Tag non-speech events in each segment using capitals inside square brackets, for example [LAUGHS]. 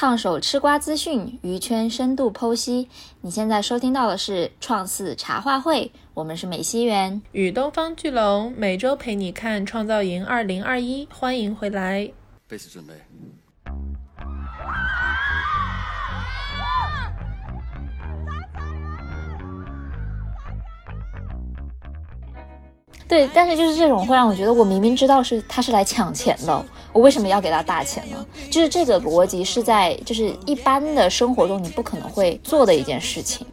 烫手吃瓜资讯，娱圈深度剖析。你现在收听到的是创四茶话会，我们是美西园与东方巨龙，每周陪你看创造营二零二一，欢迎回来。备始准备。对，但是就是这种会让我觉得，我明明知道是他是来抢钱的，我为什么要给他大钱呢？就是这个逻辑是在就是一般的生活中你不可能会做的一件事情。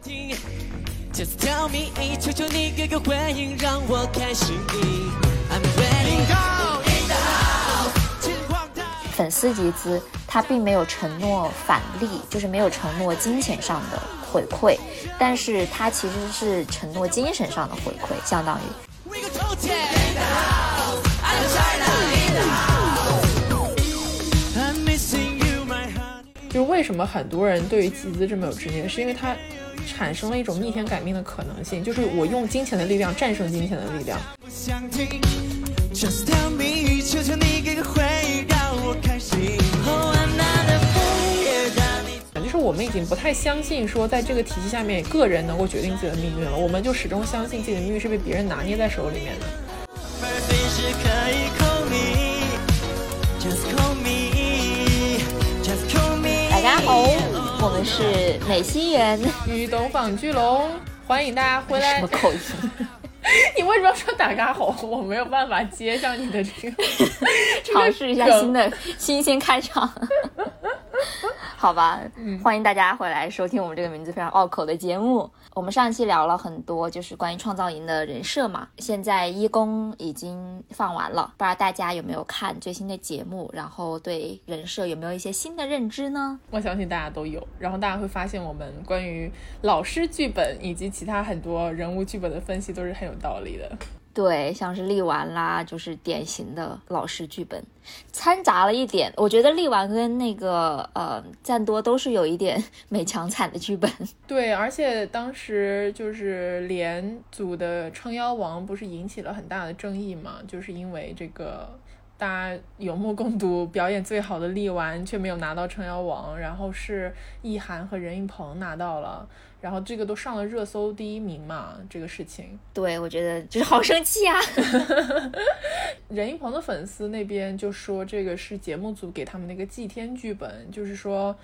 粉丝集资，他并没有承诺返利，就是没有承诺金钱上的回馈，但是他其实是承诺精神上的回馈，相当于。就是为什么很多人对于集资这么有执念，是因为它产生了一种逆天改命的可能性，就是我用金钱的力量战胜金钱的力量。就是我们已经不太相信说，在这个体系下面，个人能够决定自己的命运了。我们就始终相信自己的命运是被别人拿捏在手里面的。好，我们是美心园与东方巨龙，欢迎大家回来。什么口音？[LAUGHS] 你为什么要说打嘎吼？我没有办法接上你的这个，尝试一下新的新鲜开场。[LAUGHS] 好吧，欢迎大家回来收听我们这个名字非常拗口的节目。我们上一期聊了很多，就是关于创造营的人设嘛。现在一公已经放完了，不知道大家有没有看最新的节目，然后对人设有没有一些新的认知呢？我相信大家都有，然后大家会发现我们关于老师剧本以及其他很多人物剧本的分析都是很有道理的。对，像是力丸啦，就是典型的老式剧本，掺杂了一点。我觉得力丸跟那个呃赞多都是有一点 [LAUGHS] 美强惨的剧本。[LAUGHS] 对，而且当时就是连组的撑腰王不是引起了很大的争议嘛？就是因为这个大家有目共睹，表演最好的力丸却没有拿到撑腰王，然后是易涵和任盈鹏拿到了。然后这个都上了热搜第一名嘛，这个事情，对我觉得就是好生气啊！[LAUGHS] 任盈鹏的粉丝那边就说这个是节目组给他们那个祭天剧本，就是说，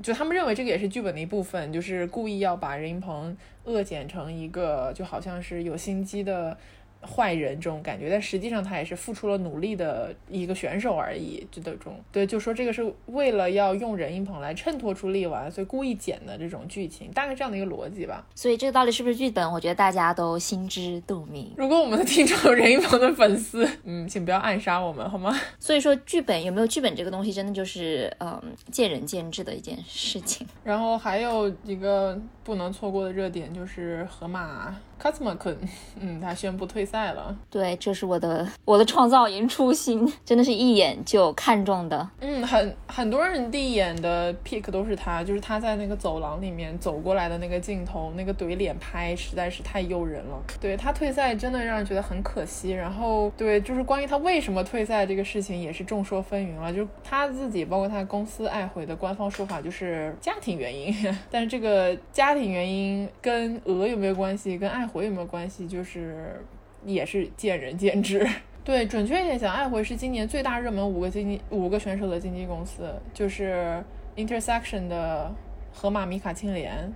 就他们认为这个也是剧本的一部分，就是故意要把任盈鹏恶剪成一个就好像是有心机的。坏人这种感觉，但实际上他也是付出了努力的一个选手而已，就这种对，就说这个是为了要用任盈鹏来衬托出力丸，所以故意剪的这种剧情，大概这样的一个逻辑吧。所以这个到底是不是剧本，我觉得大家都心知肚明。如果我们的听众有任盈鹏的粉丝，嗯，请不要暗杀我们好吗？[LAUGHS] 所以说剧本有没有剧本这个东西，真的就是嗯见仁见智的一件事情。[LAUGHS] 然后还有一个不能错过的热点就是河马。卡斯马坤，[LAUGHS] 嗯，他宣布退赛了。对，这是我的我的创造营初心，真的是一眼就看中的。嗯，很很多人第一眼的 pick 都是他，就是他在那个走廊里面走过来的那个镜头，那个怼脸拍实在是太诱人了。对他退赛真的让人觉得很可惜。然后，对，就是关于他为什么退赛这个事情也是众说纷纭了。就是他自己，包括他公司爱回的官方说法就是家庭原因，[LAUGHS] 但是这个家庭原因跟鹅有没有关系？跟爱。回有没有关系？就是也是见仁见智。[LAUGHS] 对，准确一点讲，爱回是今年最大热门五个经纪五个选手的经纪公司，就是 Intersection 的河马米卡青莲，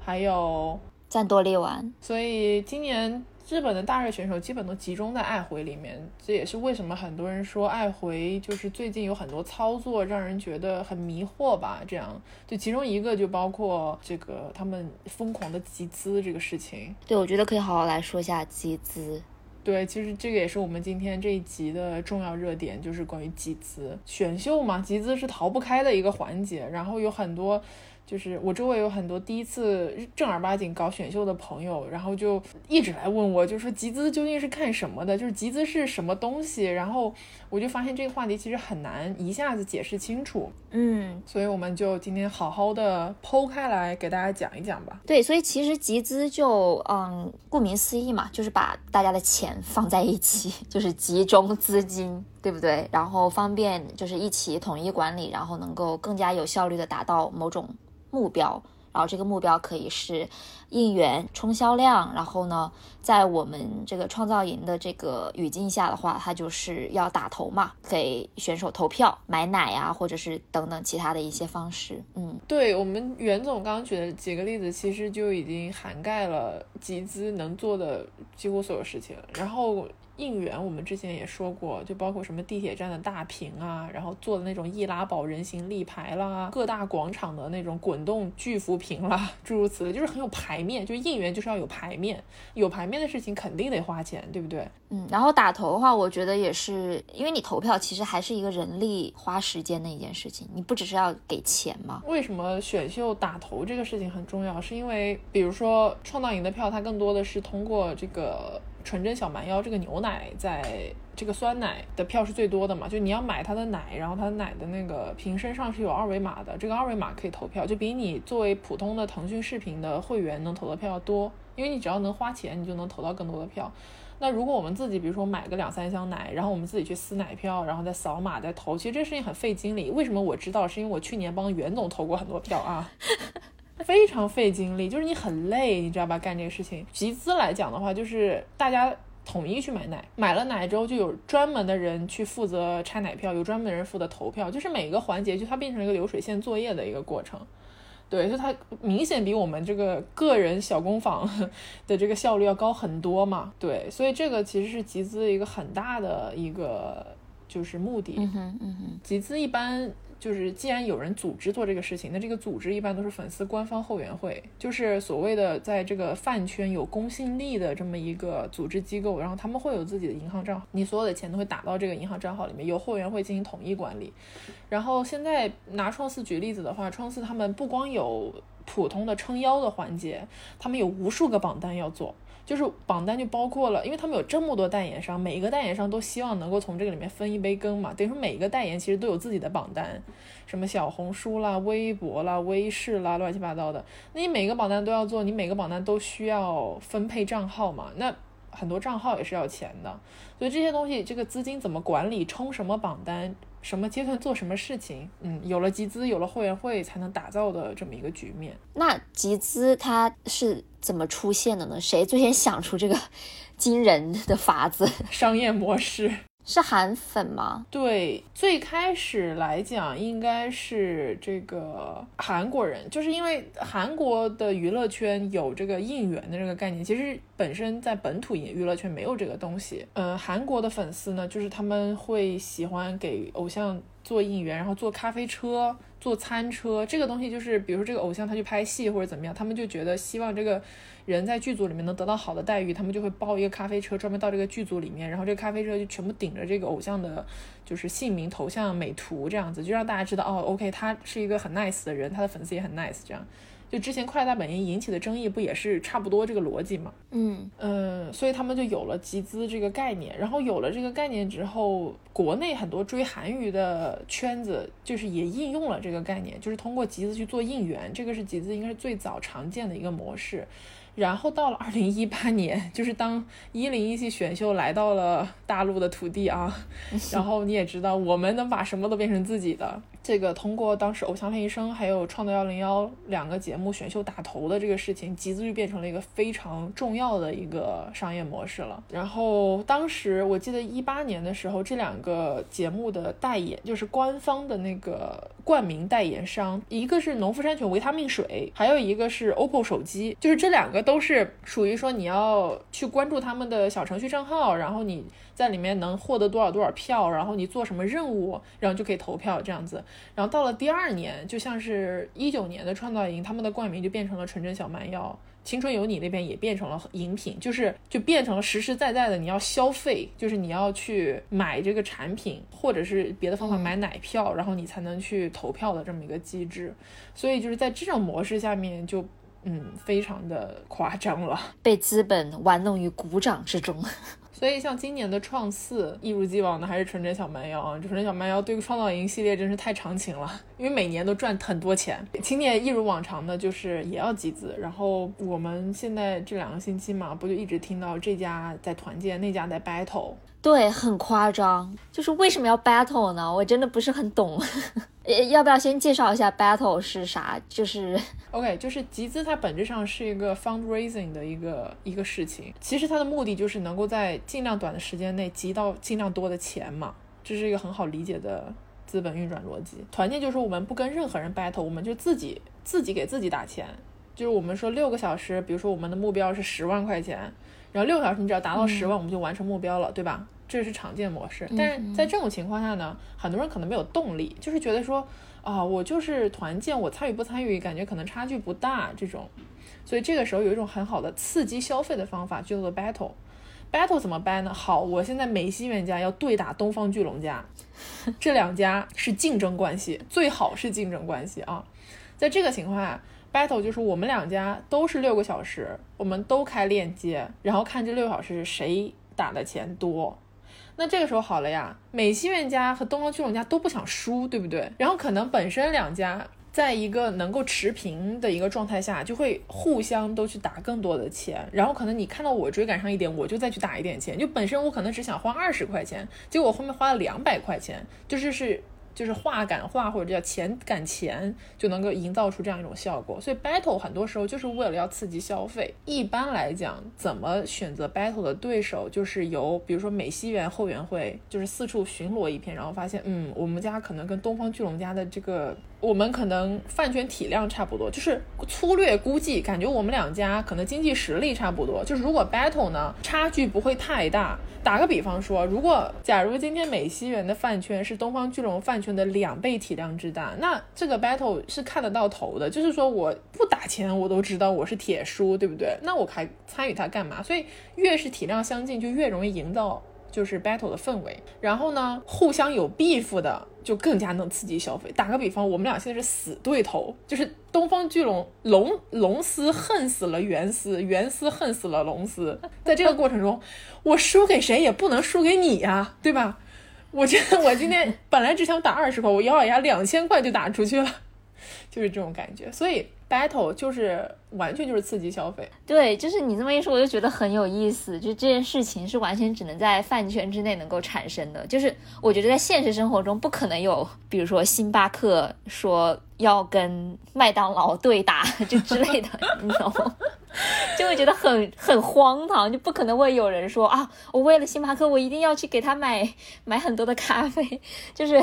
还有赞多利丸。所以今年。日本的大热选手基本都集中在爱回里面，这也是为什么很多人说爱回就是最近有很多操作让人觉得很迷惑吧。这样，就其中一个就包括这个他们疯狂的集资这个事情。对，我觉得可以好好来说一下集资。对，其实这个也是我们今天这一集的重要热点，就是关于集资选秀嘛，集资是逃不开的一个环节，然后有很多。就是我周围有很多第一次正儿八经搞选秀的朋友，然后就一直来问我，就说集资究竟是看什么的？就是集资是什么东西？然后我就发现这个话题其实很难一下子解释清楚。嗯，所以我们就今天好好的剖开来给大家讲一讲吧。对，所以其实集资就嗯，顾名思义嘛，就是把大家的钱放在一起，[LAUGHS] 就是集中资金。对不对？然后方便就是一起统一管理，然后能够更加有效率的达到某种目标。然后这个目标可以是应援、冲销量，然后呢，在我们这个创造营的这个语境下的话，他就是要打头嘛，给选手投票、买奶啊，或者是等等其他的一些方式。嗯，对我们袁总刚刚举的几个例子，其实就已经涵盖了集资能做的几乎所有事情。然后。应援，我们之前也说过，就包括什么地铁站的大屏啊，然后做的那种易拉宝人形立牌啦，各大广场的那种滚动巨幅屏啦，诸如此类，就是很有排面。就应援就是要有排面，有排面的事情肯定得花钱，对不对？嗯，然后打头的话，我觉得也是，因为你投票其实还是一个人力花时间的一件事情，你不只是要给钱嘛？为什么选秀打头这个事情很重要？是因为比如说创造营的票，它更多的是通过这个。纯真小蛮腰这个牛奶，在这个酸奶的票是最多的嘛？就你要买它的奶，然后它的奶的那个瓶身上是有二维码的，这个二维码可以投票，就比你作为普通的腾讯视频的会员能投的票要多，因为你只要能花钱，你就能投到更多的票。那如果我们自己，比如说买个两三箱奶，然后我们自己去撕奶票，然后再扫码再投，其实这事情很费精力。为什么我知道？是因为我去年帮袁总投过很多票啊。非常费精力，就是你很累，你知道吧？干这个事情，集资来讲的话，就是大家统一去买奶，买了奶之后就有专门的人去负责拆奶票，有专门的人负责投票，就是每个环节就它变成了一个流水线作业的一个过程。对，就它明显比我们这个个人小工坊 [LAUGHS] 的这个效率要高很多嘛。对，所以这个其实是集资一个很大的一个就是目的。嗯哼，嗯哼，集资一般。就是既然有人组织做这个事情，那这个组织一般都是粉丝官方后援会，就是所谓的在这个饭圈有公信力的这么一个组织机构，然后他们会有自己的银行账号，你所有的钱都会打到这个银行账号里面，由后援会进行统一管理。然后现在拿创四举例子的话，创四他们不光有普通的撑腰的环节，他们有无数个榜单要做。就是榜单就包括了，因为他们有这么多代言商，每一个代言商都希望能够从这个里面分一杯羹嘛。等于说每一个代言其实都有自己的榜单，什么小红书啦、微博啦、微视啦，乱七八糟的。那你每个榜单都要做，你每个榜单都需要分配账号嘛？那很多账号也是要钱的，所以这些东西，这个资金怎么管理，冲什么榜单？什么阶段做什么事情，嗯，有了集资，有了后援会，才能打造的这么一个局面。那集资它是怎么出现的呢？谁最先想出这个 [LAUGHS] 惊人的法子？商业模式。是韩粉吗？对，最开始来讲应该是这个韩国人，就是因为韩国的娱乐圈有这个应援的这个概念，其实本身在本土娱乐圈没有这个东西。嗯，韩国的粉丝呢，就是他们会喜欢给偶像做应援，然后做咖啡车、坐餐车，这个东西就是，比如说这个偶像他去拍戏或者怎么样，他们就觉得希望这个。人在剧组里面能得到好的待遇，他们就会包一个咖啡车，专门到这个剧组里面，然后这个咖啡车就全部顶着这个偶像的，就是姓名、头像、美图这样子，就让大家知道哦，OK，他是一个很 nice 的人，他的粉丝也很 nice，这样。就之前快乐大本营引起的争议不也是差不多这个逻辑吗？嗯嗯，所以他们就有了集资这个概念，然后有了这个概念之后，国内很多追韩娱的圈子就是也应用了这个概念，就是通过集资去做应援，这个是集资应该是最早常见的一个模式。然后到了二零一八年，就是当一零一系选秀来到了大陆的土地啊，[LAUGHS] 然后你也知道，我们能把什么都变成自己的。这个通过当时《偶像练习生》还有《创造幺零幺》两个节目选秀打头的这个事情，集资就变成了一个非常重要的一个商业模式了。然后当时我记得一八年的时候，这两个节目的代言就是官方的那个冠名代言商，一个是农夫山泉维他命水，还有一个是 OPPO 手机，就是这两个都是属于说你要去关注他们的小程序账号，然后你。在里面能获得多少多少票，然后你做什么任务，然后就可以投票这样子。然后到了第二年，就像是一九年的创造营，他们的冠名就变成了纯真小蛮腰，青春有你那边也变成了饮品，就是就变成了实实在在的你要消费，就是你要去买这个产品，或者是别的方法买奶票，然后你才能去投票的这么一个机制。所以就是在这种模式下面，就嗯非常的夸张了，被资本玩弄于股掌之中。[LAUGHS] 所以像今年的创四，一如既往的还是纯真小蛮腰啊！纯真小蛮腰对创造营系列真是太长情了，因为每年都赚很多钱。今年一如往常的，就是也要集资。然后我们现在这两个星期嘛，不就一直听到这家在团建，那家在 battle。对，很夸张。就是为什么要 battle 呢？我真的不是很懂。[LAUGHS] 要不要先介绍一下 battle 是啥？就是 [LAUGHS] OK，就是集资，它本质上是一个 fundraising 的一个一个事情。其实它的目的就是能够在尽量短的时间内集到尽量多的钱嘛，这是一个很好理解的资本运转逻辑。团建就是我们不跟任何人 battle，我们就自己自己给自己打钱。就是我们说六个小时，比如说我们的目标是十万块钱，然后六个小时你只要达到十万，我们就完成目标了，对吧？这是常见模式。但是在这种情况下呢，很多人可能没有动力，就是觉得说啊，我就是团建，我参与不参与，感觉可能差距不大这种。所以这个时候有一种很好的刺激消费的方法，叫做 battle。battle 怎么掰呢？好，我现在美西园家要对打东方巨龙家，这两家是竞争关系，最好是竞争关系啊。在这个情况下。Battle 就是我们两家都是六个小时，我们都开链接，然后看这六小时谁打的钱多。那这个时候好了呀，美西苑家和东方巨龙家都不想输，对不对？然后可能本身两家在一个能够持平的一个状态下，就会互相都去打更多的钱。然后可能你看到我追赶上一点，我就再去打一点钱。就本身我可能只想花二十块钱，结果后面花了两百块钱，就是是。就是话赶话或者叫钱赶钱，就能够营造出这样一种效果。所以 battle 很多时候就是为了要刺激消费。一般来讲，怎么选择 battle 的对手，就是由比如说美西园后援会，就是四处巡逻一片，然后发现，嗯，我们家可能跟东方巨龙家的这个。我们可能饭圈体量差不多，就是粗略估计，感觉我们两家可能经济实力差不多。就是如果 battle 呢，差距不会太大。打个比方说，如果假如今天美西园的饭圈是东方巨龙饭圈的两倍体量之大，那这个 battle 是看得到头的。就是说我不打钱，我都知道我是铁输，对不对？那我还参与它干嘛？所以越是体量相近，就越容易营造。就是 battle 的氛围，然后呢，互相有 beef 的就更加能刺激消费。打个比方，我们俩现在是死对头，就是东方巨龙龙龙丝恨死了袁丝，袁丝恨死了龙丝。在这个过程中，我输给谁也不能输给你呀，对吧？我觉得我今天本来只想打二十块，我咬咬牙两千块就打出去了，就是这种感觉。所以 battle 就是。完全就是刺激消费，对，就是你这么一说，我就觉得很有意思。就这件事情是完全只能在饭圈之内能够产生的，就是我觉得在现实生活中不可能有，比如说星巴克说要跟麦当劳对打 [LAUGHS] 就之类的，你懂吗？[LAUGHS] 就会觉得很很荒唐，就不可能会有人说啊，我为了星巴克，我一定要去给他买买很多的咖啡，就是，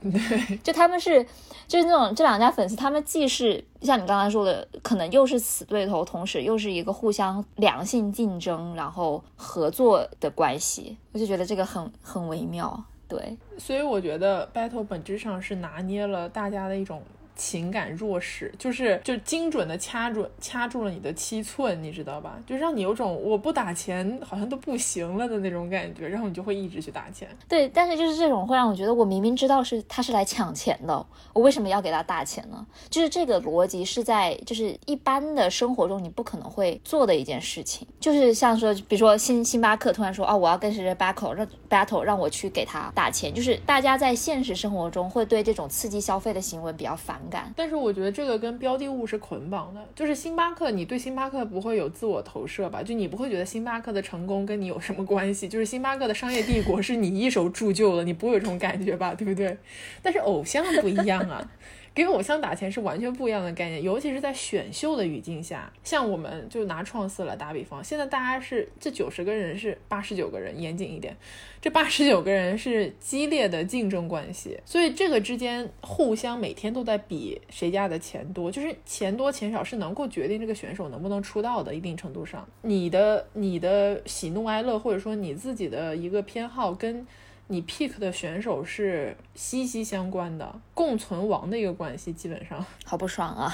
[LAUGHS] 对就他们是就是那种这两家粉丝，他们既是像你刚才说的，可能又是。死对头，同时又是一个互相良性竞争，然后合作的关系，我就觉得这个很很微妙。对，所以我觉得 battle 本质上是拿捏了大家的一种。情感弱势，就是就精准的掐准掐住了你的七寸，你知道吧？就让你有种我不打钱好像都不行了的那种感觉，然后你就会一直去打钱。对，但是就是这种会让我觉得，我明明知道是他是来抢钱的，我为什么要给他打钱呢？就是这个逻辑是在就是一般的生活中你不可能会做的一件事情，就是像说，比如说星星巴克突然说啊，我要跟谁谁 battle，让 battle 让我去给他打钱，就是大家在现实生活中会对这种刺激消费的行为比较反。但是我觉得这个跟标的物是捆绑的，就是星巴克，你对星巴克不会有自我投射吧？就你不会觉得星巴克的成功跟你有什么关系？就是星巴克的商业帝国是你一手铸就的，你不会有这种感觉吧？对不对？但是偶像不一样啊。给偶像打钱是完全不一样的概念，尤其是在选秀的语境下。像我们就拿创四来打比方，现在大家是这九十个人是八十九个人，严谨一点，这八十九个人是激烈的竞争关系，所以这个之间互相每天都在比谁家的钱多，就是钱多钱少是能够决定这个选手能不能出道的。一定程度上，你的你的喜怒哀乐或者说你自己的一个偏好跟。你 pick 的选手是息息相关的，共存亡的一个关系，基本上 [LAUGHS] 好不爽啊，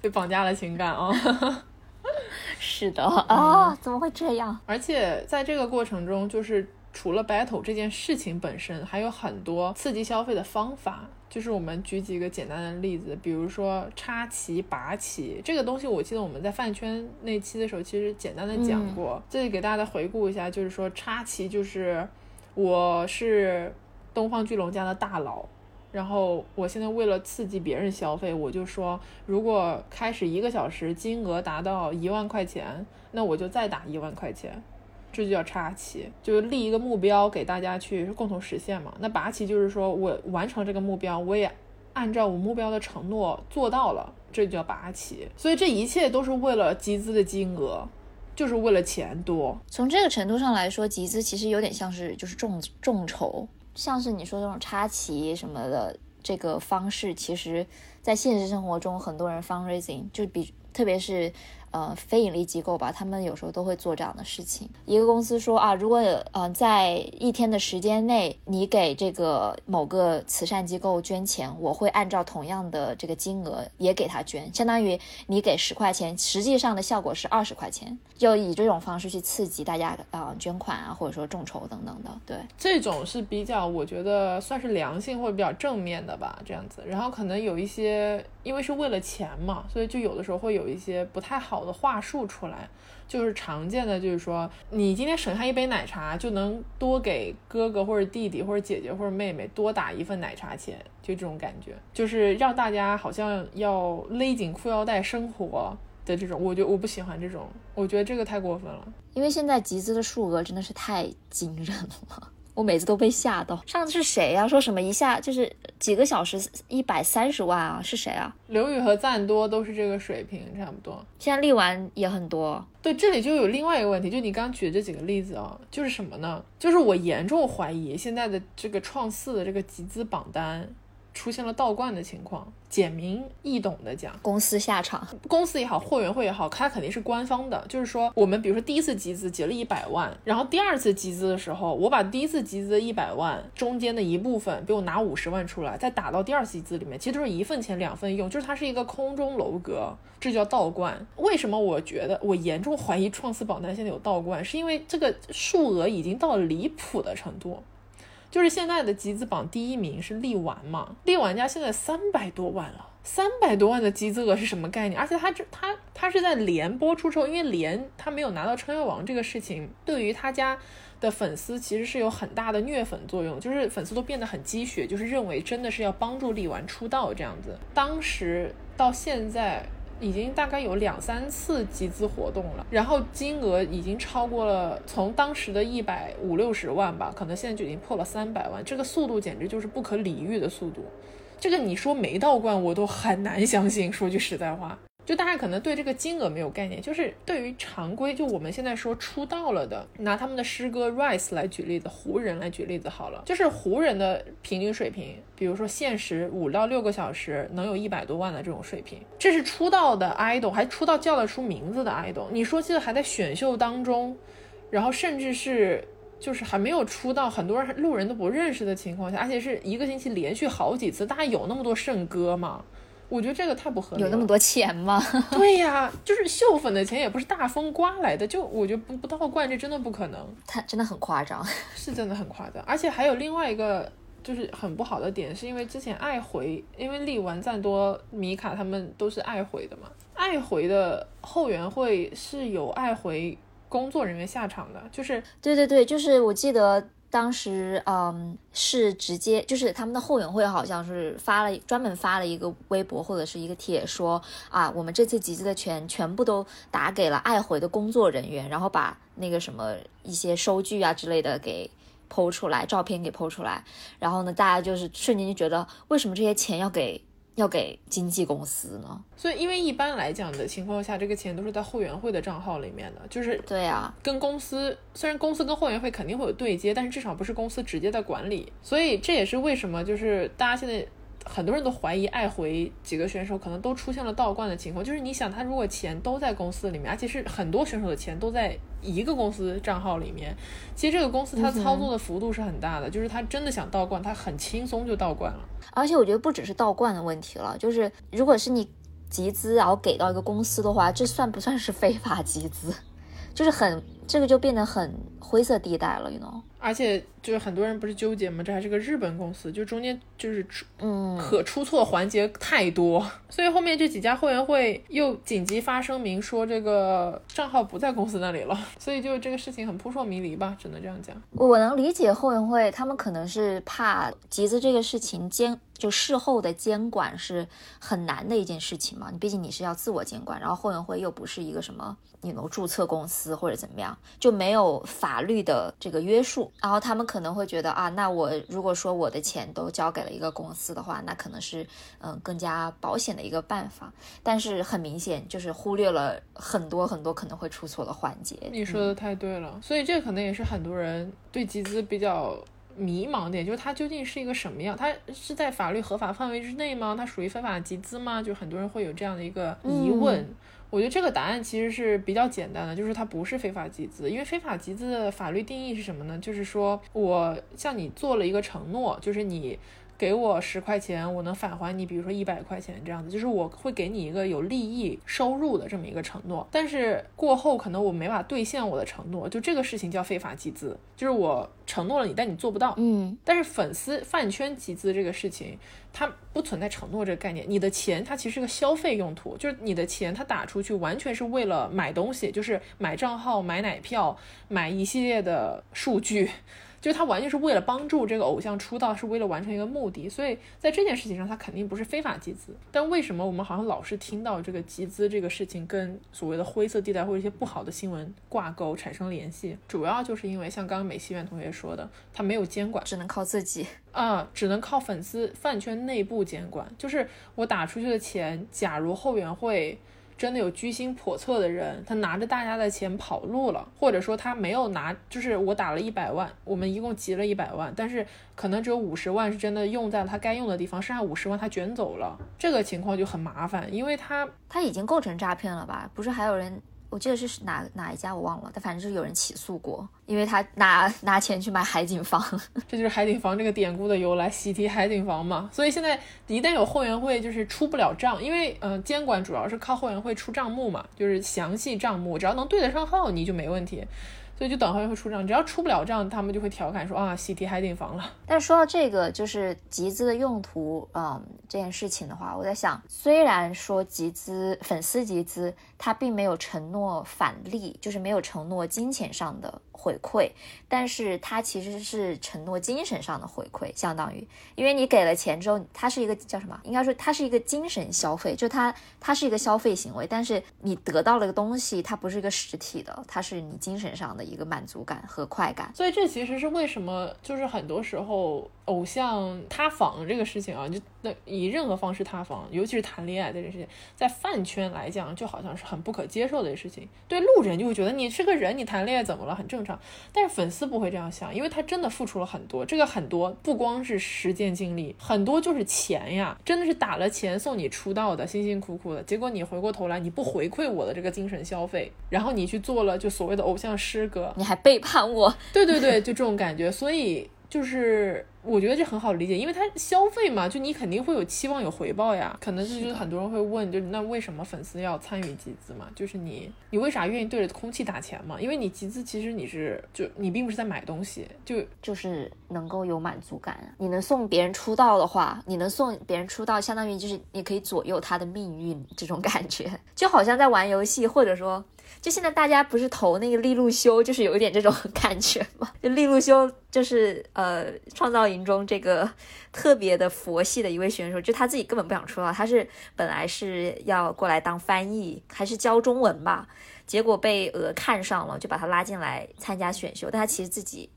被绑架了情感啊，[LAUGHS] 是的啊，怎么会这样？而且在这个过程中，就是除了 battle 这件事情本身，还有很多刺激消费的方法。就是我们举几个简单的例子，比如说插旗、拔旗这个东西，我记得我们在饭圈那期的时候，其实简单的讲过。这里给大家再回顾一下，就是说插旗就是。我是东方巨龙家的大佬，然后我现在为了刺激别人消费，我就说，如果开始一个小时金额达到一万块钱，那我就再打一万块钱。这就叫插旗，就是立一个目标给大家去共同实现嘛。那拔旗就是说我完成这个目标，我也按照我目标的承诺做到了，这就叫拔旗。所以这一切都是为了集资的金额，就是为了钱多。从这个程度上来说，集资其实有点像是就是众众筹，像是你说这种插旗什么的这个方式，其实在现实生活中很多人 fundraising 就比特别是。呃，非盈利机构吧，他们有时候都会做这样的事情。一个公司说啊，如果呃在一天的时间内，你给这个某个慈善机构捐钱，我会按照同样的这个金额也给他捐，相当于你给十块钱，实际上的效果是二十块钱，就以这种方式去刺激大家啊捐款啊，或者说众筹等等的。对，这种是比较我觉得算是良性或者比较正面的吧，这样子。然后可能有一些，因为是为了钱嘛，所以就有的时候会有一些不太好。的话术出来，就是常见的，就是说你今天省下一杯奶茶，就能多给哥哥或者弟弟或者姐姐或者妹妹多打一份奶茶钱，就这种感觉，就是让大家好像要勒紧裤腰带生活的这种，我觉我不喜欢这种，我觉得这个太过分了，因为现在集资的数额真的是太惊人了。我每次都被吓到。上次是谁呀？说什么一下就是几个小时一百三十万啊？是谁啊？刘宇和赞多都是这个水平，差不多。现在力丸也很多。对，这里就有另外一个问题，就你刚举的这几个例子啊，就是什么呢？就是我严重怀疑现在的这个创四的这个集资榜单。出现了倒灌的情况，简明易懂的讲，公司下场，公司也好，货源会也好，它肯定是官方的。就是说，我们比如说第一次集资集了一百万，然后第二次集资的时候，我把第一次集资的一百万中间的一部分，比如拿五十万出来，再打到第二次集资里面，其实都是一份钱两份用，就是它是一个空中楼阁，这叫倒灌。为什么我觉得我严重怀疑创思榜单现在有倒灌，是因为这个数额已经到了离谱的程度。就是现在的集资榜第一名是力丸嘛，力丸家现在三百多万了，三百多万的集资额是什么概念？而且他这他他是在连播出之后，因为连他没有拿到撑腰王这个事情，对于他家的粉丝其实是有很大的虐粉作用，就是粉丝都变得很积雪，就是认为真的是要帮助力丸出道这样子。当时到现在。已经大概有两三次集资活动了，然后金额已经超过了从当时的一百五六十万吧，可能现在就已经破了三百万，这个速度简直就是不可理喻的速度。这个你说没倒灌，我都很难相信。说句实在话。就大家可能对这个金额没有概念，就是对于常规，就我们现在说出道了的，拿他们的诗歌《Rise》来举例子，湖人来举例子好了，就是湖人的平均水平，比如说限时五到六个小时能有一百多万的这种水平，这是出道的 idol，还出道叫得出名字的 idol。你说现在还在选秀当中，然后甚至是就是还没有出道，很多人路人都不认识的情况下，而且是一个星期连续好几次，大家有那么多圣歌吗？我觉得这个太不合理。有那么多钱吗？[LAUGHS] [LAUGHS] 对呀，就是秀粉的钱也不是大风刮来的，就我觉得不不倒灌这真的不可能。他真的很夸张，[LAUGHS] 是真的很夸张。而且还有另外一个就是很不好的点，是因为之前爱回，因为力丸赞多、米卡他们都是爱回的嘛，爱回的后援会是有爱回工作人员下场的，就是对对对，就是我记得。当时，嗯，是直接就是他们的后援会好像是发了专门发了一个微博或者是一个帖，说啊，我们这次集资的钱全部都打给了爱回的工作人员，然后把那个什么一些收据啊之类的给剖出来，照片给剖出来，然后呢，大家就是瞬间就觉得，为什么这些钱要给？要给经纪公司呢，所以因为一般来讲的情况下，这个钱都是在后援会的账号里面的，就是对啊，跟公司虽然公司跟后援会肯定会有对接，但是至少不是公司直接在管理，所以这也是为什么就是大家现在。很多人都怀疑爱回几个选手可能都出现了倒灌的情况，就是你想他如果钱都在公司里面，而且是很多选手的钱都在一个公司账号里面，其实这个公司它操作的幅度是很大的，就是他真的想倒灌，他很轻松就倒灌了。而且我觉得不只是倒灌的问题了，就是如果是你集资然后给到一个公司的话，这算不算是非法集资？[LAUGHS] 就是很这个就变得很灰色地带了，you know。而且就是很多人不是纠结吗？这还是个日本公司，就中间就是出嗯可出错环节太多，[LAUGHS] 所以后面这几家后援会又紧急发声明说这个账号不在公司那里了，所以就这个事情很扑朔迷离吧，只能这样讲。我能理解后援会，他们可能是怕集资这个事情监就事后的监管是很难的一件事情嘛，你毕竟你是要自我监管，然后后援会又不是一个什么你能注册公司或者怎么样，就没有法律的这个约束，然后他们可能会觉得啊，那我如果说我的钱都交给了一个公司的话，那可能是嗯更加保险的一个办法，但是很明显就是忽略了很多很多可能会出错的环节。你说的太对了，所以这可能也是很多人对集资比较。迷茫点就是它究竟是一个什么样？它是在法律合法范围之内吗？它属于非法集资吗？就很多人会有这样的一个疑问。我觉得这个答案其实是比较简单的，就是它不是非法集资。因为非法集资的法律定义是什么呢？就是说我向你做了一个承诺，就是你。给我十块钱，我能返还你，比如说一百块钱这样子，就是我会给你一个有利益收入的这么一个承诺，但是过后可能我没法兑现我的承诺，就这个事情叫非法集资，就是我承诺了你，但你做不到。嗯，但是粉丝饭圈集资这个事情，它不存在承诺这个概念，你的钱它其实是个消费用途，就是你的钱它打出去完全是为了买东西，就是买账号、买奶票、买一系列的数据。就是他完全是为了帮助这个偶像出道，是为了完成一个目的，所以在这件事情上，他肯定不是非法集资。但为什么我们好像老是听到这个集资这个事情跟所谓的灰色地带或者一些不好的新闻挂钩，产生联系？主要就是因为像刚刚美西院同学说的，他没有监管，只能靠自己啊，只能靠粉丝饭圈内部监管。就是我打出去的钱，假如后援会。真的有居心叵测的人，他拿着大家的钱跑路了，或者说他没有拿，就是我打了一百万，我们一共集了一百万，但是可能只有五十万是真的用在了他该用的地方，剩下五十万他卷走了，这个情况就很麻烦，因为他他已经构成诈骗了吧？不是还有人？我记得是哪哪一家我忘了，但反正就是有人起诉过，因为他拿拿钱去买海景房，[LAUGHS] 这就是海景房这个典故的由来，喜提海景房嘛。所以现在一旦有后援会，就是出不了账，因为嗯，监管主要是靠后援会出账目嘛，就是详细账目，只要能对得上号，你就没问题。所以就等会儿会出账，只要出不了账，他们就会调侃说啊，喜提海景房了。但说到这个，就是集资的用途，嗯，这件事情的话，我在想，虽然说集资粉丝集资，他并没有承诺返利，就是没有承诺金钱上的。回馈，但是它其实是承诺精神上的回馈，相当于，因为你给了钱之后，它是一个叫什么？应该说它是一个精神消费，就它它是一个消费行为，但是你得到了个东西，它不是一个实体的，它是你精神上的一个满足感和快感。所以这其实是为什么，就是很多时候偶像塌房这个事情啊，就那以任何方式塌房，尤其是谈恋爱这件事情，在饭圈来讲，就好像是很不可接受的事情。对路人就会觉得你是个人，你谈恋爱怎么了？很正常。但是粉丝不会这样想，因为他真的付出了很多。这个很多不光是时间精力，很多就是钱呀，真的是打了钱送你出道的，辛辛苦苦的。结果你回过头来，你不回馈我的这个精神消费，然后你去做了就所谓的偶像师哥，你还背叛我。对对对，就这种感觉。所以就是。我觉得这很好理解，因为他消费嘛，就你肯定会有期望有回报呀。可能就是很多人会问，就是那为什么粉丝要参与集资嘛？就是你，你为啥愿意对着空气打钱嘛？因为你集资其实你是就你并不是在买东西，就就是能够有满足感。你能送别人出道的话，你能送别人出道，相当于就是你可以左右他的命运，这种感觉就好像在玩游戏，或者说就现在大家不是投那个利路修，就是有一点这种感觉嘛？就 [LAUGHS] 利路修就是呃创造营。中这个特别的佛系的一位选手，就他自己根本不想出道，他是本来是要过来当翻译，还是教中文吧，结果被鹅看上了，就把他拉进来参加选秀。但他其实自己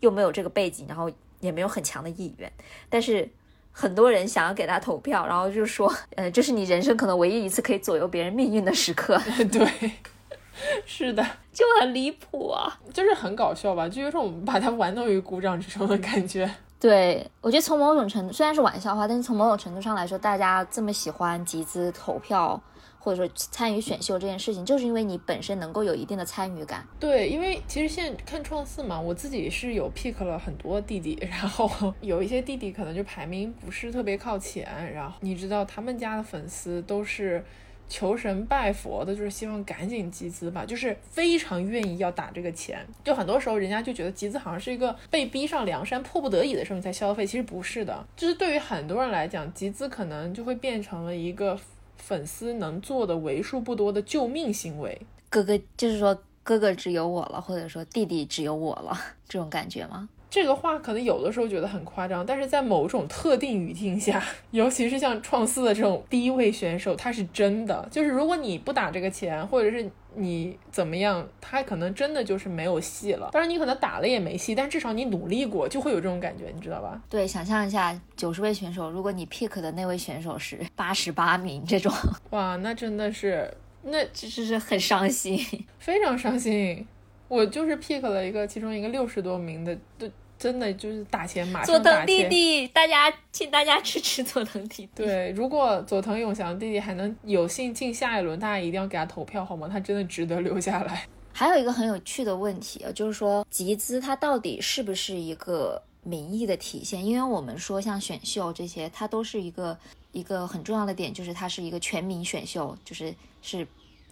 又没有这个背景，然后也没有很强的意愿，但是很多人想要给他投票，然后就说，呃，这是你人生可能唯一一次可以左右别人命运的时刻。[LAUGHS] 对。[LAUGHS] 是的，就很离谱啊，就是很搞笑吧，就有种把它玩弄于股掌之中的感觉。对我觉得从某种程度，虽然是玩笑话，但是从某种程度上来说，大家这么喜欢集资投票或者说参与选秀这件事情，就是因为你本身能够有一定的参与感。对，因为其实现在看创四嘛，我自己是有 pick 了很多弟弟，然后有一些弟弟可能就排名不是特别靠前，然后你知道他们家的粉丝都是。求神拜佛的，就是希望赶紧集资吧，就是非常愿意要打这个钱。就很多时候，人家就觉得集资好像是一个被逼上梁山、迫不得已的时候你才消费，其实不是的。就是对于很多人来讲，集资可能就会变成了一个粉丝能做的为数不多的救命行为。哥哥就是说，哥哥只有我了，或者说弟弟只有我了，这种感觉吗？这个话可能有的时候觉得很夸张，但是在某种特定语境下，尤其是像创四的这种低位选手，他是真的。就是如果你不打这个钱，或者是你怎么样，他可能真的就是没有戏了。当然你可能打了也没戏，但至少你努力过，就会有这种感觉，你知道吧？对，想象一下九十位选手，如果你 pick 的那位选手是八十八名，这种，哇，那真的是，那其实是很伤心，非常伤心。我就是 pick 了一个其中一个六十多名的，都真的就是打钱马上打钱。佐藤弟弟，大家请大家支持佐藤弟弟。对，如果佐藤永祥弟弟还能有幸进下一轮，大家一定要给他投票好吗？他真的值得留下来。[LAUGHS] 还有一个很有趣的问题啊，就是说集资它到底是不是一个民意的体现？因为我们说像选秀这些，它都是一个一个很重要的点，就是它是一个全民选秀，就是是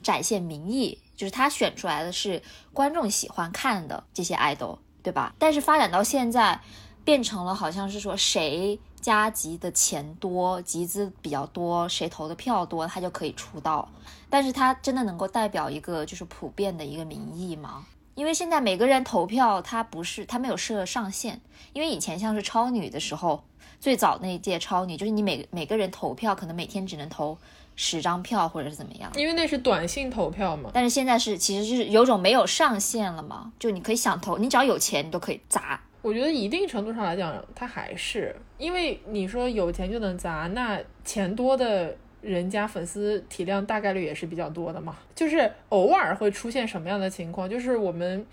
展现民意。就是他选出来的是观众喜欢看的这些爱豆对吧？但是发展到现在，变成了好像是说谁加集的钱多，集资比较多，谁投的票多，他就可以出道。但是他真的能够代表一个就是普遍的一个民意吗？因为现在每个人投票，他不是他没有设上限。因为以前像是超女的时候，最早那一届超女，就是你每每个人投票可能每天只能投。十张票或者是怎么样？因为那是短信投票嘛。但是现在是其实就是有种没有上限了嘛，就你可以想投，你只要有钱你都可以砸。我觉得一定程度上来讲，它还是因为你说有钱就能砸，那钱多的人家粉丝体量大概率也是比较多的嘛。就是偶尔会出现什么样的情况？就是我们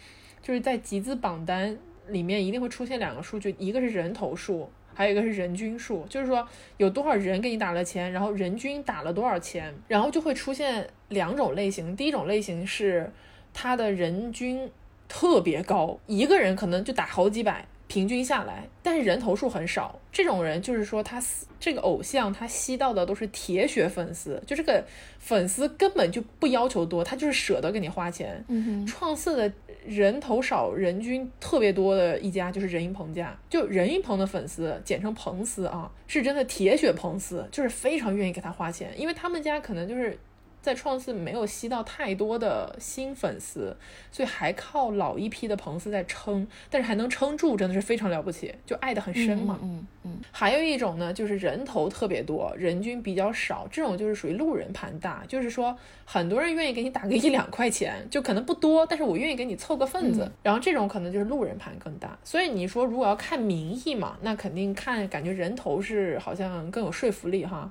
就是在集资榜单里面一定会出现两个数据，一个是人头数。还有一个是人均数，就是说有多少人给你打了钱，然后人均打了多少钱，然后就会出现两种类型。第一种类型是他的人均特别高，一个人可能就打好几百。平均下来，但是人头数很少。这种人就是说，他这个偶像他吸到的都是铁血粉丝，就这个粉丝根本就不要求多，他就是舍得给你花钱。嗯哼创四的人头少，人均特别多的一家就是任一鹏家，就任一鹏的粉丝，简称鹏丝啊，是真的铁血鹏丝，就是非常愿意给他花钱，因为他们家可能就是。在创四没有吸到太多的新粉丝，所以还靠老一批的彭斯在撑，但是还能撑住，真的是非常了不起，就爱得很深嘛。嗯嗯。还有一种呢，就是人头特别多，人均比较少，这种就是属于路人盘大，就是说很多人愿意给你打个一两块钱，就可能不多，但是我愿意给你凑个份子。然后这种可能就是路人盘更大。所以你说如果要看民意嘛，那肯定看感觉人头是好像更有说服力哈。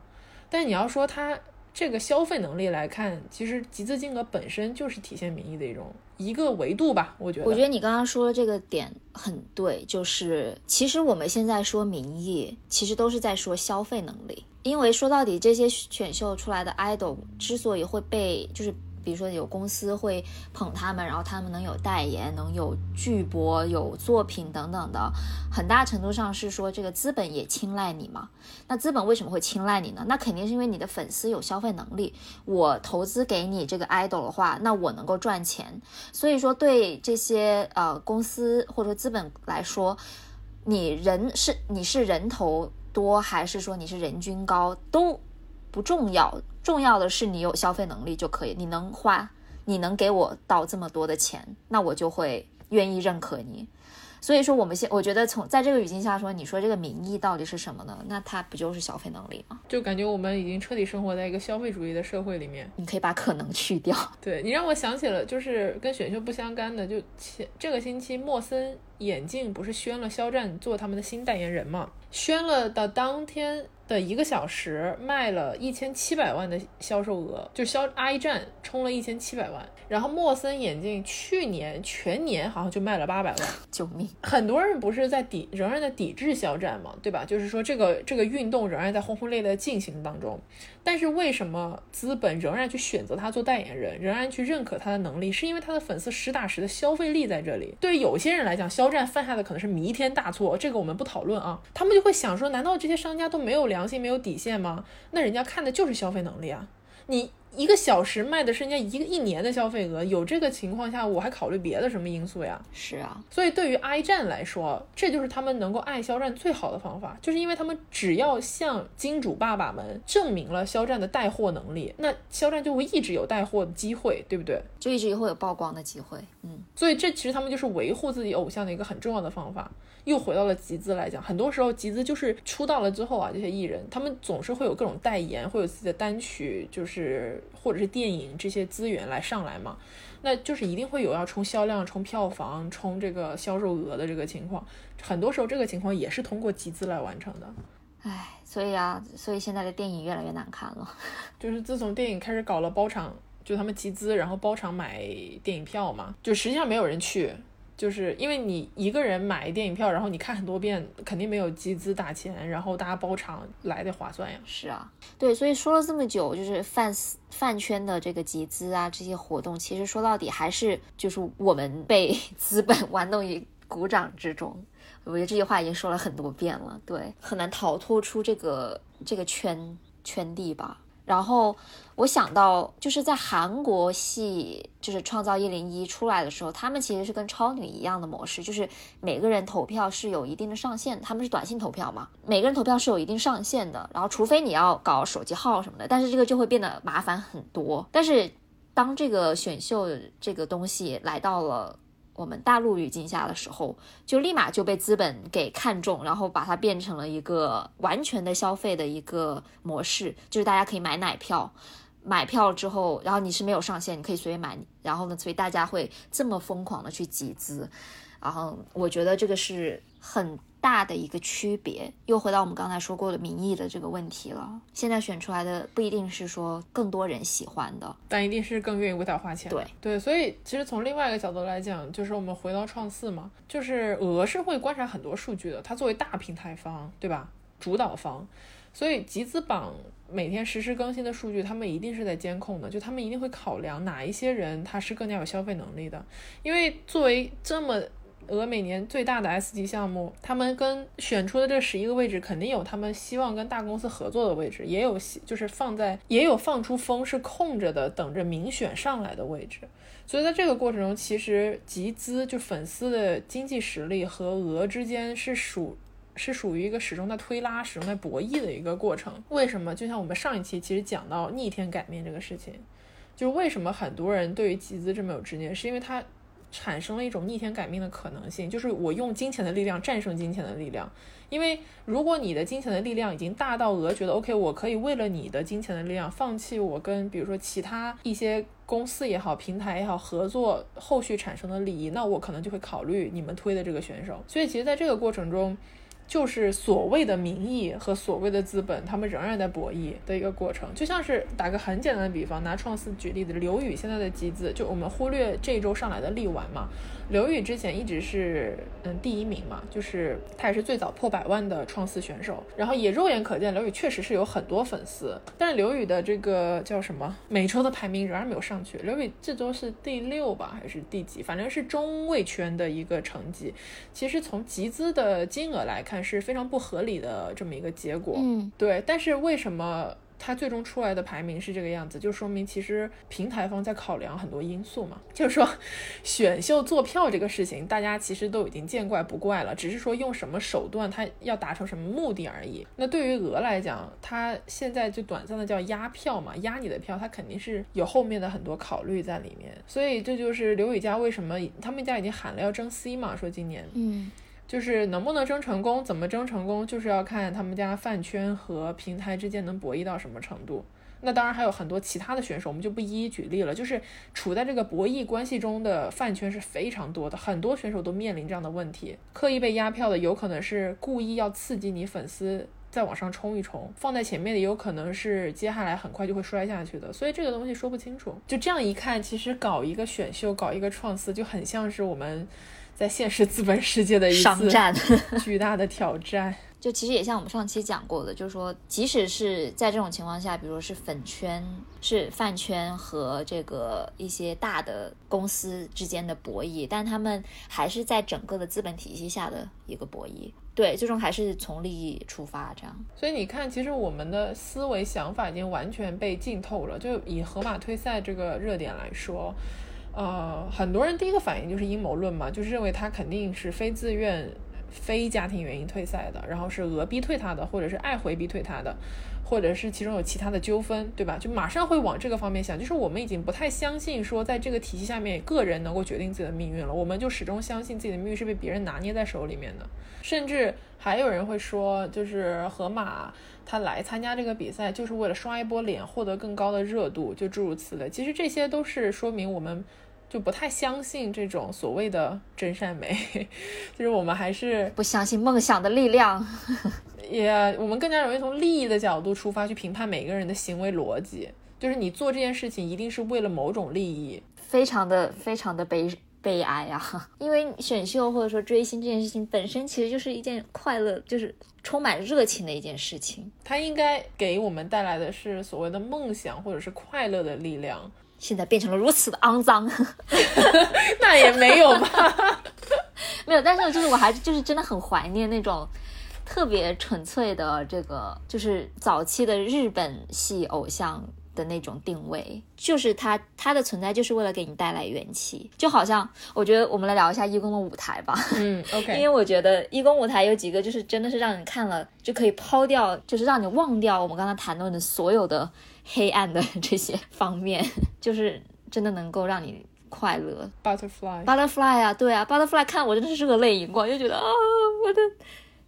但是你要说他。这个消费能力来看，其实集资金额本身就是体现民意的一种一个维度吧。我觉得，我觉得你刚刚说的这个点很对，就是其实我们现在说民意，其实都是在说消费能力，因为说到底，这些选秀出来的 idol 之所以会被就是。比如说有公司会捧他们，然后他们能有代言，能有剧播、有作品等等的，很大程度上是说这个资本也青睐你嘛。那资本为什么会青睐你呢？那肯定是因为你的粉丝有消费能力。我投资给你这个 idol 的话，那我能够赚钱。所以说对这些呃公司或者说资本来说，你人是你是人头多还是说你是人均高都不重要。重要的是你有消费能力就可以，你能花，你能给我到这么多的钱，那我就会愿意认可你。所以说，我们现我觉得从在这个语境下说，你说这个民意到底是什么呢？那它不就是消费能力吗？就感觉我们已经彻底生活在一个消费主义的社会里面。你可以把可能去掉。对你让我想起了，就是跟选秀不相干的，就前这个星期莫森眼镜不是宣了肖战做他们的新代言人嘛？宣了的当天。的一个小时卖了一千七百万的销售额，就销阿一战冲了一千七百万。然后莫森眼镜去年全年好像就卖了八百万，[LAUGHS] 救命！很多人不是在抵仍然在抵制肖战嘛，对吧？就是说这个这个运动仍然在轰轰烈烈进行当中。但是为什么资本仍然去选择他做代言人，仍然去认可他的能力？是因为他的粉丝实打实的消费力在这里。对于有些人来讲，肖战犯下的可能是弥天大错，这个我们不讨论啊。他们就会想说，难道这些商家都没有良心、没有底线吗？那人家看的就是消费能力啊。你一个小时卖的是人家一个一年的消费额，有这个情况下，我还考虑别的什么因素呀？是啊，所以对于 I 站来说，这就是他们能够爱肖战最好的方法，就是因为他们只要向金主爸爸们证明了肖战的带货能力，那肖战就会一直有带货的机会，对不对？就一直会有曝光的机会。嗯，所以这其实他们就是维护自己偶像的一个很重要的方法。又回到了集资来讲，很多时候集资就是出道了之后啊，这些艺人他们总是会有各种代言，会有自己的单曲，就是或者是电影这些资源来上来嘛，那就是一定会有要冲销量、冲票房、冲这个销售额的这个情况。很多时候这个情况也是通过集资来完成的。唉，所以啊，所以现在的电影越来越难看了。就是自从电影开始搞了包场，就他们集资，然后包场买电影票嘛，就实际上没有人去。就是因为你一个人买电影票，然后你看很多遍，肯定没有集资打钱，然后大家包场来的划算呀。是啊，对，所以说了这么久，就是饭饭圈的这个集资啊，这些活动，其实说到底还是就是我们被资本玩弄于股掌之中。我觉得这句话已经说了很多遍了，对，很难逃脱出这个这个圈圈地吧。然后我想到，就是在韩国系，就是《创造一零一》出来的时候，他们其实是跟超女一样的模式，就是每个人投票是有一定的上限，他们是短信投票嘛，每个人投票是有一定上限的。然后，除非你要搞手机号什么的，但是这个就会变得麻烦很多。但是，当这个选秀这个东西来到了。我们大陆语境下的时候，就立马就被资本给看中，然后把它变成了一个完全的消费的一个模式，就是大家可以买奶票，买票之后，然后你是没有上限，你可以随便买，然后呢，所以大家会这么疯狂的去集资，然后我觉得这个是很。大的一个区别，又回到我们刚才说过的民意的这个问题了。现在选出来的不一定是说更多人喜欢的，但一定是更愿意为他花钱。对对，所以其实从另外一个角度来讲，就是我们回到创四嘛，就是鹅是会观察很多数据的，它作为大平台方，对吧？主导方，所以集资榜每天实时更新的数据，他们一定是在监控的，就他们一定会考量哪一些人他是更加有消费能力的，因为作为这么。俄每年最大的 S 级项目，他们跟选出的这十一个位置，肯定有他们希望跟大公司合作的位置，也有就是放在也有放出风是空着的，等着民选上来的位置。所以在这个过程中，其实集资就粉丝的经济实力和俄之间是属是属于一个始终在推拉、始终在博弈的一个过程。为什么？就像我们上一期其实讲到逆天改命这个事情，就是为什么很多人对于集资这么有执念，是因为他。产生了一种逆天改命的可能性，就是我用金钱的力量战胜金钱的力量。因为如果你的金钱的力量已经大到额觉得 OK，我可以为了你的金钱的力量放弃我跟比如说其他一些公司也好、平台也好合作后续产生的利益，那我可能就会考虑你们推的这个选手。所以其实在这个过程中。就是所谓的民意和所谓的资本，他们仍然在博弈的一个过程。就像是打个很简单的比方，拿创思举例的刘宇现在的集资，就我们忽略这一周上来的力丸嘛。刘宇之前一直是嗯第一名嘛，就是他也是最早破百万的创四选手，然后也肉眼可见刘宇确实是有很多粉丝，但是刘宇的这个叫什么每周的排名仍然没有上去，刘宇这周是第六吧还是第几，反正是中位圈的一个成绩。其实从集资的金额来看是非常不合理的这么一个结果，嗯，对，但是为什么？它最终出来的排名是这个样子，就说明其实平台方在考量很多因素嘛。就是说，[LAUGHS] 选秀做票这个事情，大家其实都已经见怪不怪了，只是说用什么手段，它要达成什么目的而已。那对于鹅来讲，它现在就短暂的叫压票嘛，压你的票，它肯定是有后面的很多考虑在里面。所以这就是刘宇佳为什么他们家已经喊了要争 C 嘛，说今年，嗯。就是能不能争成功，怎么争成功，就是要看他们家饭圈和平台之间能博弈到什么程度。那当然还有很多其他的选手，我们就不一一举例了。就是处在这个博弈关系中的饭圈是非常多的，很多选手都面临这样的问题。刻意被压票的，有可能是故意要刺激你粉丝再往上冲一冲；放在前面的，也有可能是接下来很快就会摔下去的。所以这个东西说不清楚。就这样一看，其实搞一个选秀，搞一个创思，就很像是我们。在现实资本世界的一次 [LAUGHS] [LAUGHS] 巨大的挑战。就其实也像我们上期讲过的，就是说，即使是在这种情况下，比如说是粉圈、是饭圈和这个一些大的公司之间的博弈，但他们还是在整个的资本体系下的一个博弈。对，最终还是从利益出发，这样。所以你看，其实我们的思维想法已经完全被浸透了。就以河马退赛这个热点来说，呃，很多人第一个反应就是阴谋论嘛，就是认为他肯定是非自愿。非家庭原因退赛的，然后是俄逼退他的，或者是爱回逼退他的，或者是其中有其他的纠纷，对吧？就马上会往这个方面想，就是我们已经不太相信说在这个体系下面个人能够决定自己的命运了，我们就始终相信自己的命运是被别人拿捏在手里面的。甚至还有人会说，就是河马他来参加这个比赛就是为了刷一波脸，获得更高的热度，就诸如此类。其实这些都是说明我们。就不太相信这种所谓的真善美，[LAUGHS] 就是我们还是不相信梦想的力量，[LAUGHS] 也我们更加容易从利益的角度出发去评判每个人的行为逻辑，就是你做这件事情一定是为了某种利益，非常的非常的悲悲哀啊！[LAUGHS] 因为选秀或者说追星这件事情本身其实就是一件快乐，就是充满热情的一件事情，它应该给我们带来的是所谓的梦想或者是快乐的力量。现在变成了如此的肮脏，[LAUGHS] [LAUGHS] 那也没有吧，[LAUGHS] 没有。但是就是我还是就是真的很怀念那种特别纯粹的这个，就是早期的日本系偶像。的那种定位，就是它它的存在就是为了给你带来元气，就好像我觉得我们来聊一下一公的舞台吧。嗯，OK。因为我觉得一公舞台有几个就是真的是让你看了就可以抛掉，就是让你忘掉我们刚才谈论的所有的黑暗的这些方面，[LAUGHS] 就是真的能够让你快乐。Butterfly，Butterfly 啊，对啊，Butterfly 看我真的是热泪盈眶，就觉得啊，我的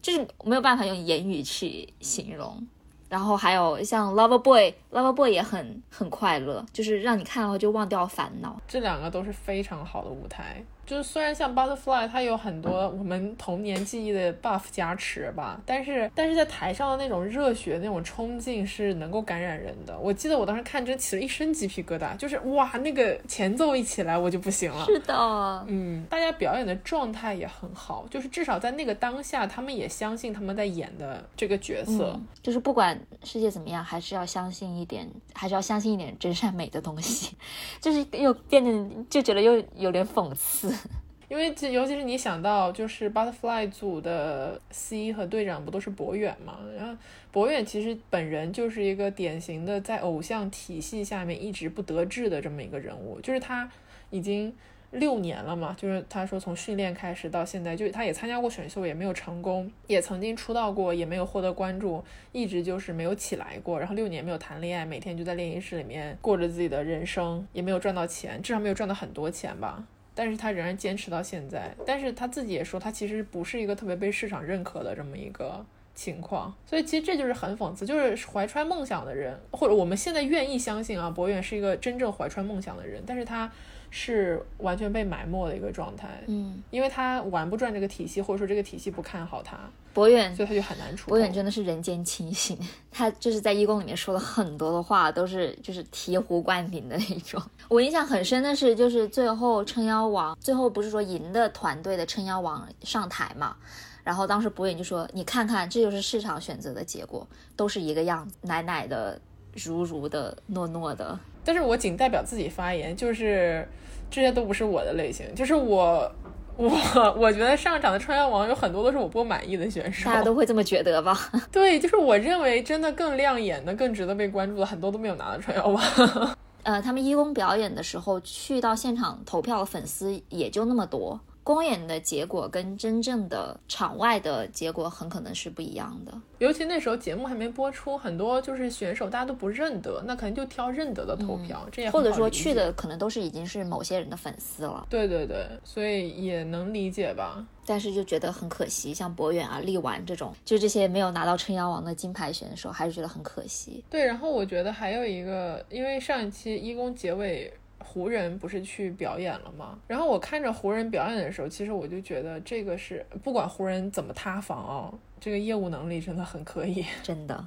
就是没有办法用言语去形容。然后还有像 Lover Boy，Lover Boy 也很很快乐，就是让你看了就忘掉烦恼。这两个都是非常好的舞台。就是虽然像 Butterfly，它有很多我们童年记忆的 buff 加持吧，但是但是在台上的那种热血、那种冲劲是能够感染人的。我记得我当时看真起了一身鸡皮疙瘩，就是哇，那个前奏一起来我就不行了。是的，嗯，大家表演的状态也很好，就是至少在那个当下，他们也相信他们在演的这个角色。就是不管世界怎么样，还是要相信一点，还是要相信一点真善美的东西。[LAUGHS] 就是又变得就觉得又有点讽刺。[LAUGHS] 因为尤其是你想到，就是 Butterfly 组的 C 和队长不都是博远嘛？然后博远其实本人就是一个典型的在偶像体系下面一直不得志的这么一个人物，就是他已经六年了嘛，就是他说从训练开始到现在，就他也参加过选秀，也没有成功，也曾经出道过，也没有获得关注，一直就是没有起来过。然后六年没有谈恋爱，每天就在练习室里面过着自己的人生，也没有赚到钱，至少没有赚到很多钱吧。但是他仍然坚持到现在，但是他自己也说，他其实不是一个特别被市场认可的这么一个情况，所以其实这就是很讽刺，就是怀揣梦想的人，或者我们现在愿意相信啊，博远是一个真正怀揣梦想的人，但是他。是完全被埋没的一个状态，嗯，因为他玩不转这个体系，或者说这个体系不看好他，博远，所以他就很难出。博远真的是人间清醒，[LAUGHS] 他就是在一公里面说了很多的话，都是就是醍醐灌顶的那种。[LAUGHS] 我印象很深的是，就是最后撑腰王，最后不是说赢的团队的撑腰王上台嘛，然后当时博远就说：“你看看，这就是市场选择的结果，都是一个样子，奶奶的、如如的、糯糯的。”但是我仅代表自己发言，就是这些都不是我的类型。就是我，我我觉得上场的穿越王有很多都是我不满意的选手。大家都会这么觉得吧？[LAUGHS] 对，就是我认为真的更亮眼的、更值得被关注的，很多都没有拿到穿越王。[LAUGHS] 呃，他们义工表演的时候，去到现场投票的粉丝也就那么多。公演的结果跟真正的场外的结果很可能是不一样的，尤其那时候节目还没播出，很多就是选手大家都不认得，那可能就挑认得的投票，这也或者说去的可能都是已经是某些人的粉丝了。对对对，所以也能理解吧。但是就觉得很可惜，像博远啊、力丸这种，就这些没有拿到撑腰王的金牌选手，还是觉得很可惜。对，然后我觉得还有一个，因为上一期一公结尾。湖人不是去表演了吗？然后我看着湖人表演的时候，其实我就觉得这个是不管湖人怎么塌房啊，这个业务能力真的很可以，[LAUGHS] 真的，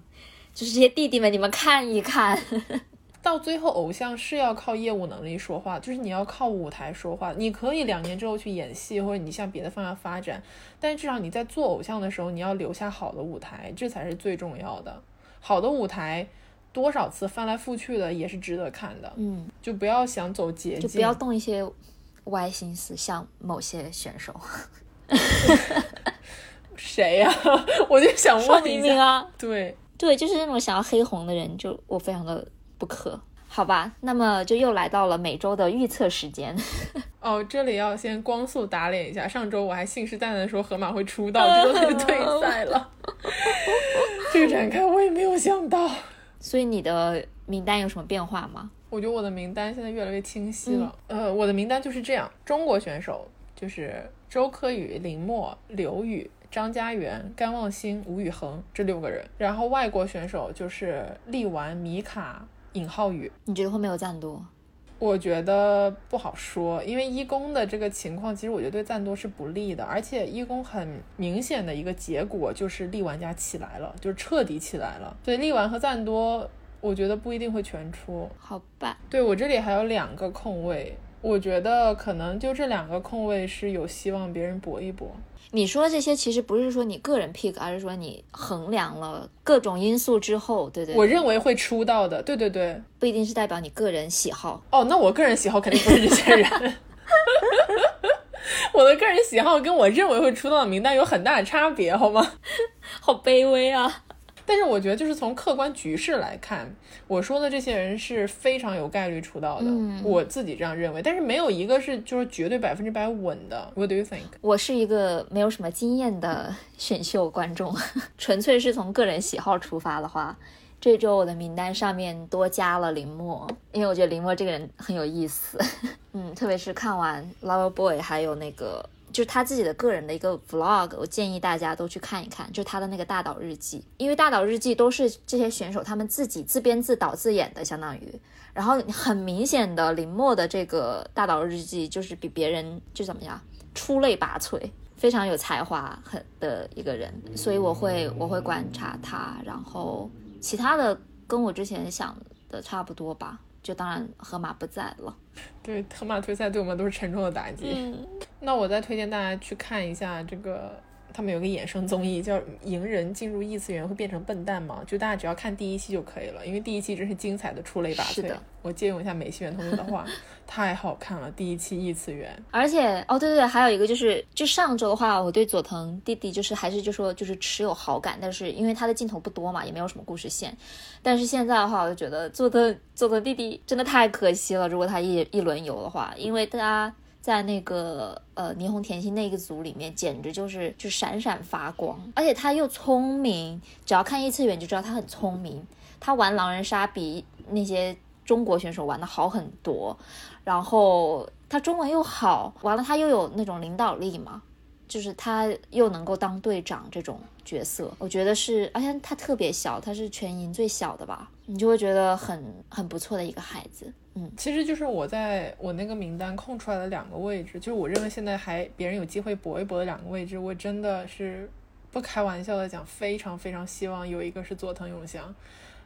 就是这些弟弟们，你们看一看。[LAUGHS] 到最后，偶像是要靠业务能力说话，就是你要靠舞台说话。你可以两年之后去演戏，或者你向别的方向发展，但至少你在做偶像的时候，你要留下好的舞台，这才是最重要的。好的舞台，多少次翻来覆去的也是值得看的。嗯，就不要想走捷径，就不要动一些歪心思，像某些选手。[LAUGHS] 谁呀？[LAUGHS] 我就想问一下。对对，就是那种想要黑红的人，就我非常的。不可，好吧，那么就又来到了每周的预测时间。[LAUGHS] 哦，这里要先光速打脸一下，上周我还信誓旦旦说河马会出道，结果他就退赛了。这个展开我也没有想到。所以你的名单有什么变化吗？我觉得我的名单现在越来越清晰了。呃，我的名单就是这样：中国选手就是周柯宇、林墨、刘宇、张家元、甘望星、吴宇恒这六个人，然后外国选手就是力丸、米卡。尹浩宇，你觉得会没有赞多？我觉得不好说，因为一公的这个情况，其实我觉得对赞多是不利的。而且一公很明显的一个结果就是力玩家起来了，就是彻底起来了。所以力玩和赞多，我觉得不一定会全出。好吧，对我这里还有两个空位，我觉得可能就这两个空位是有希望别人搏一搏。你说这些其实不是说你个人 pick，而是说你衡量了各种因素之后，对对。我认为会出道的，对对对，不一定是代表你个人喜好。哦，那我个人喜好肯定不是这些人。[LAUGHS] 我的个人喜好跟我认为会出道的名单有很大的差别，好吗？好卑微啊。但是我觉得，就是从客观局势来看，我说的这些人是非常有概率出道的，我自己这样认为。但是没有一个是就是绝对百分之百稳的。What do you think？我是一个没有什么经验的选秀观众，[LAUGHS] 纯粹是从个人喜好出发的话，这周我的名单上面多加了林默，因为我觉得林默这个人很有意思。[LAUGHS] 嗯，特别是看完《Lover Boy》还有那个。就是他自己的个人的一个 vlog，我建议大家都去看一看，就他的那个大岛日记，因为大岛日记都是这些选手他们自己自编自导自演的，相当于，然后很明显的林默的这个大岛日记就是比别人就怎么样出类拔萃，非常有才华很的一个人，所以我会我会观察他，然后其他的跟我之前想的差不多吧。就当然河马不在了，对河马退赛对我们都是沉重的打击。那我再推荐大家去看一下这个。他们有个衍生综艺叫《赢人进入异次元会变成笨蛋吗》？就大家只要看第一期就可以了，因为第一期真是精彩的出类拔萃。是的，我借用一下美西元同学的话，[LAUGHS] 太好看了，第一期异次元。而且哦，对对对，还有一个就是，就上周的话，我对佐藤弟弟就是还是就说就是持有好感，但是因为他的镜头不多嘛，也没有什么故事线。但是现在的话，我就觉得佐藤佐藤弟弟真的太可惜了，如果他一一轮游的话，因为他。在那个呃霓虹甜心那个组里面，简直就是就闪闪发光，而且他又聪明，只要看异次元就知道他很聪明。他玩狼人杀比那些中国选手玩的好很多，然后他中文又好，完了他又有那种领导力嘛。就是他又能够当队长这种角色，我觉得是，而且他特别小，他是全营最小的吧，你就会觉得很很不错的一个孩子。嗯，其实就是我在我那个名单空出来的两个位置，就是我认为现在还别人有机会搏一搏的两个位置，我真的是不开玩笑的讲，非常非常希望有一个是佐藤永祥。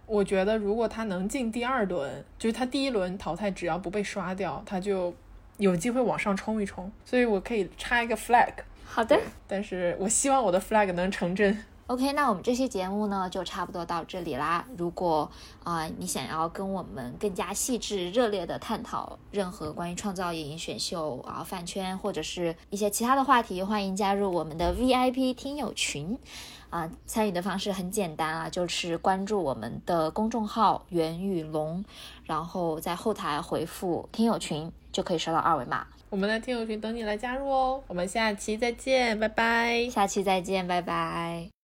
我觉得如果他能进第二轮，就是他第一轮淘汰只要不被刷掉，他就有机会往上冲一冲。所以我可以插一个 flag。好的，但是我希望我的 flag 能成真。OK，那我们这期节目呢就差不多到这里啦。如果啊你想要跟我们更加细致、热烈的探讨任何关于创造营选秀啊饭圈或者是一些其他的话题，欢迎加入我们的 VIP 听友群。啊，参与的方式很简单啊，就是关注我们的公众号“袁宇龙”，然后在后台回复“听友群”就可以收到二维码。我们的听友群等你来加入哦，我们下期再见，拜拜。下期再见，拜拜。